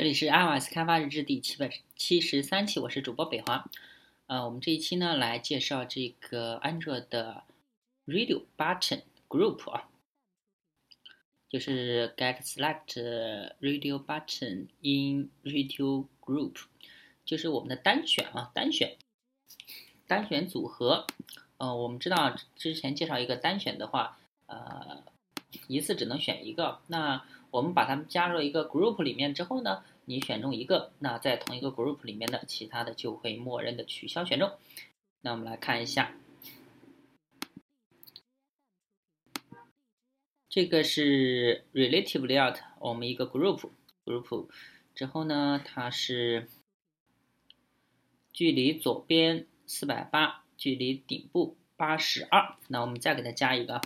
这里是 iOS 开发日志第七百七十三期，我是主播北华。呃，我们这一期呢来介绍这个安卓的 Radio Button Group 啊，就是 Get Select Radio Button in Radio Group，就是我们的单选啊，单选单选组合。呃，我们知道之前介绍一个单选的话，呃，一次只能选一个。那我们把它们加入一个 group 里面之后呢，你选中一个，那在同一个 group 里面的其他的就会默认的取消选中。那我们来看一下，这个是 relative layout，我们一个 group group 之后呢，它是距离左边四百八，距离顶部八十二。那我们再给它加一个，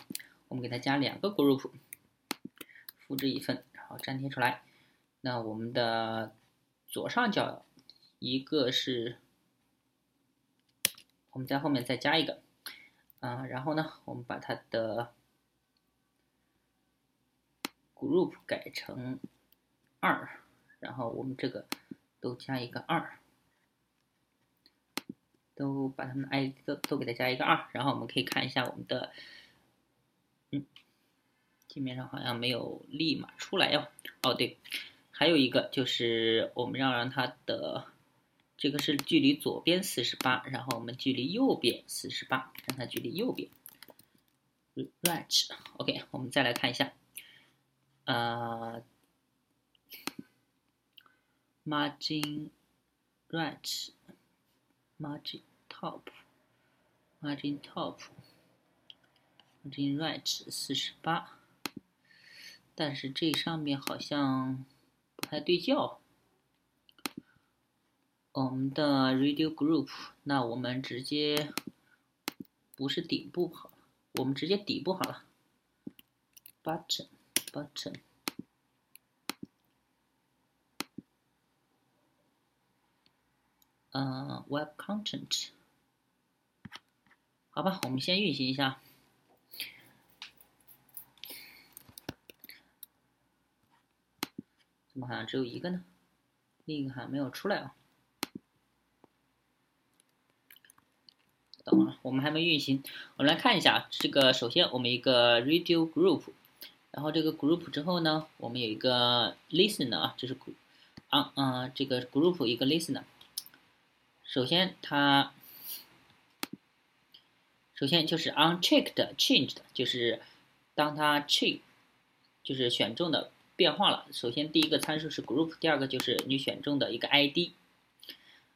我们给它加两个 group。复制一份，然后粘贴出来。那我们的左上角一个是，我们在后面再加一个，啊，然后呢，我们把它的 group 改成二，然后我们这个都加一个二，都把它们的 ID 都都给它加一个二，然后我们可以看一下我们的，嗯。界面上好像没有立马出来哟。哦，对，还有一个就是我们要让它的这个是距离左边四十八，然后我们距离右边四十八，让它距离右边。Right，OK，我们再来看一下，呃，Margin Right，Margin Top，Margin Top，Margin Right 四十八。但是这上面好像不太对焦。我们的 Radio Group，那我们直接不是顶部好了，我们直接底部好了。Button，Button，嗯，Web Content，好吧，我们先运行一下。怎么好像只有一个呢？另一个还没有出来啊！等会儿，我们还没运行，我们来看一下这个。首先，我们一个 Radio Group，然后这个 Group 之后呢，我们有一个 Listener 啊，这是 on 啊这个 Group 一个 Listener。首先它，首先就是 Unchecked Changed，就是当它 check，就是选中的。变化了。首先，第一个参数是 group，第二个就是你选中的一个 ID。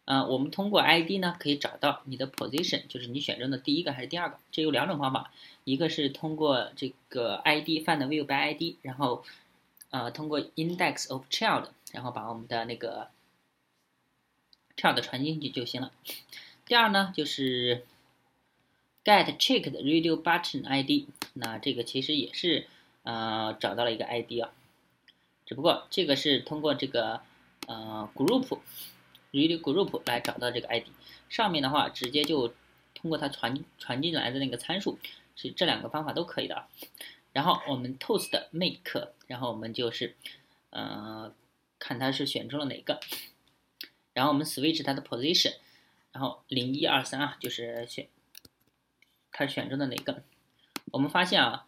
呃，我们通过 ID 呢，可以找到你的 position，就是你选中的第一个还是第二个。这有两种方法，一个是通过这个 ID find view by ID，然后呃通过 index of child，然后把我们的那个 child 传进去就行了。第二呢，就是 get checked radio button ID，那这个其实也是呃找到了一个 ID 啊。只不过这个是通过这个呃 group radio group 来找到这个 ID，上面的话直接就通过它传传进来的那个参数，是这两个方法都可以的。然后我们 toast make，然后我们就是呃看它是选中了哪个，然后我们 switch 它的 position，然后零一二三啊就是选它选中的哪个，我们发现啊。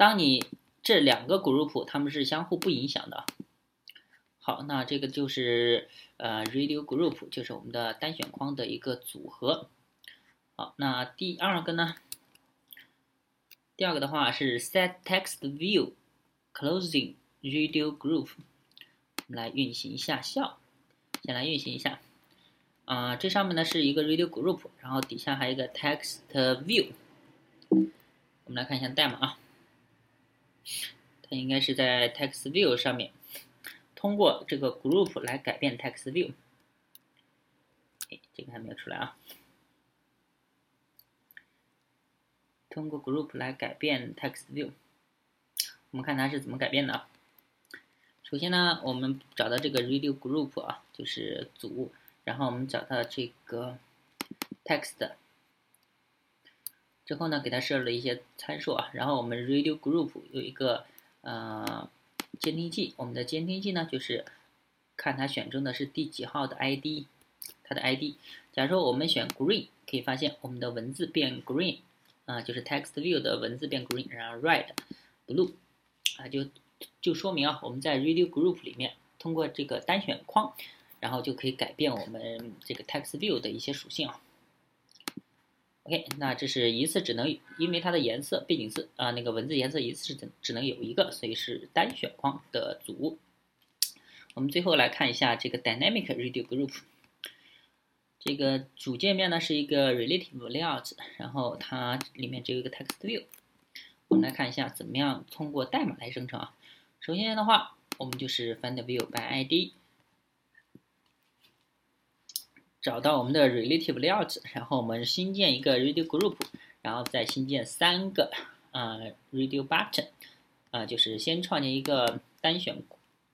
当你这两个 group 它们是相互不影响的。好，那这个就是呃 radio group，就是我们的单选框的一个组合。好，那第二个呢？第二个的话是 set text view closing radio group，我们来运行一下效，先来运行一下。啊，这上面呢是一个 radio group，然后底下还有一个 text view。我们来看一下代码啊。它应该是在 text view 上面，通过这个 group 来改变 text view。哎，这个还没有出来啊。通过 group 来改变 text view，我们看它是怎么改变的啊。首先呢，我们找到这个 radio group 啊，就是组，然后我们找到这个 text。之后呢，给它设置了一些参数啊，然后我们 radio group 有一个呃监听器，我们的监听器呢就是看它选中的是第几号的 ID，它的 ID。假如说我们选 green，可以发现我们的文字变 green，啊，就是 text view 的文字变 green，然后 red、blue，啊，就就说明啊，我们在 radio group 里面通过这个单选框，然后就可以改变我们这个 text view 的一些属性啊。OK，那这是一次只能因为它的颜色背景色啊，那个文字颜色一次只只能有一个，所以是单选框的组。我们最后来看一下这个 Dynamic Radio Group，这个主界面呢是一个 Relative Layout，然后它里面只有一个 Text View。我们来看一下怎么样通过代码来生成啊。首先的话，我们就是 Find View by ID。找到我们的 relative layout，然后我们新建一个 radio group，然后再新建三个啊 radio button，啊就是先创建一个单选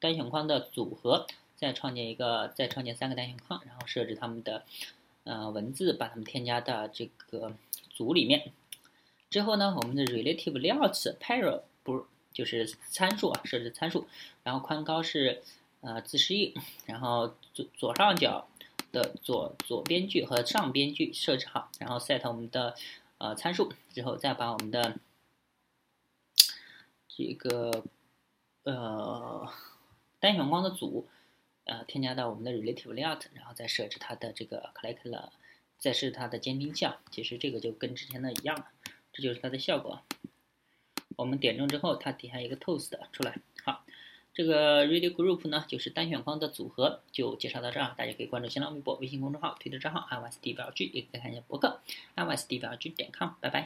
单选框的组合，再创建一个再创建三个单选框，然后设置它们的呃文字，把它们添加到这个组里面。之后呢，我们的 relative layout pair 不就是参数啊，设置参数，然后宽高是呃自适应，然后左左上角。的左左边距和上边距设置好，然后 set 我们的呃参数之后，再把我们的这个呃单选框的组呃添加到我们的 relative layout，然后再设置它的这个 click 了，再设置它的监听器。其实这个就跟之前的一样了，这就是它的效果。我们点中之后，它底下一个 toast 出来，这个 Radio Group 呢，就是单选框的组合，就介绍到这儿。大家可以关注新浪微博、微信公众号、推特账号 iOS D 表 G，也可以看一下博客 iOS D 表 G 点 com。拜拜。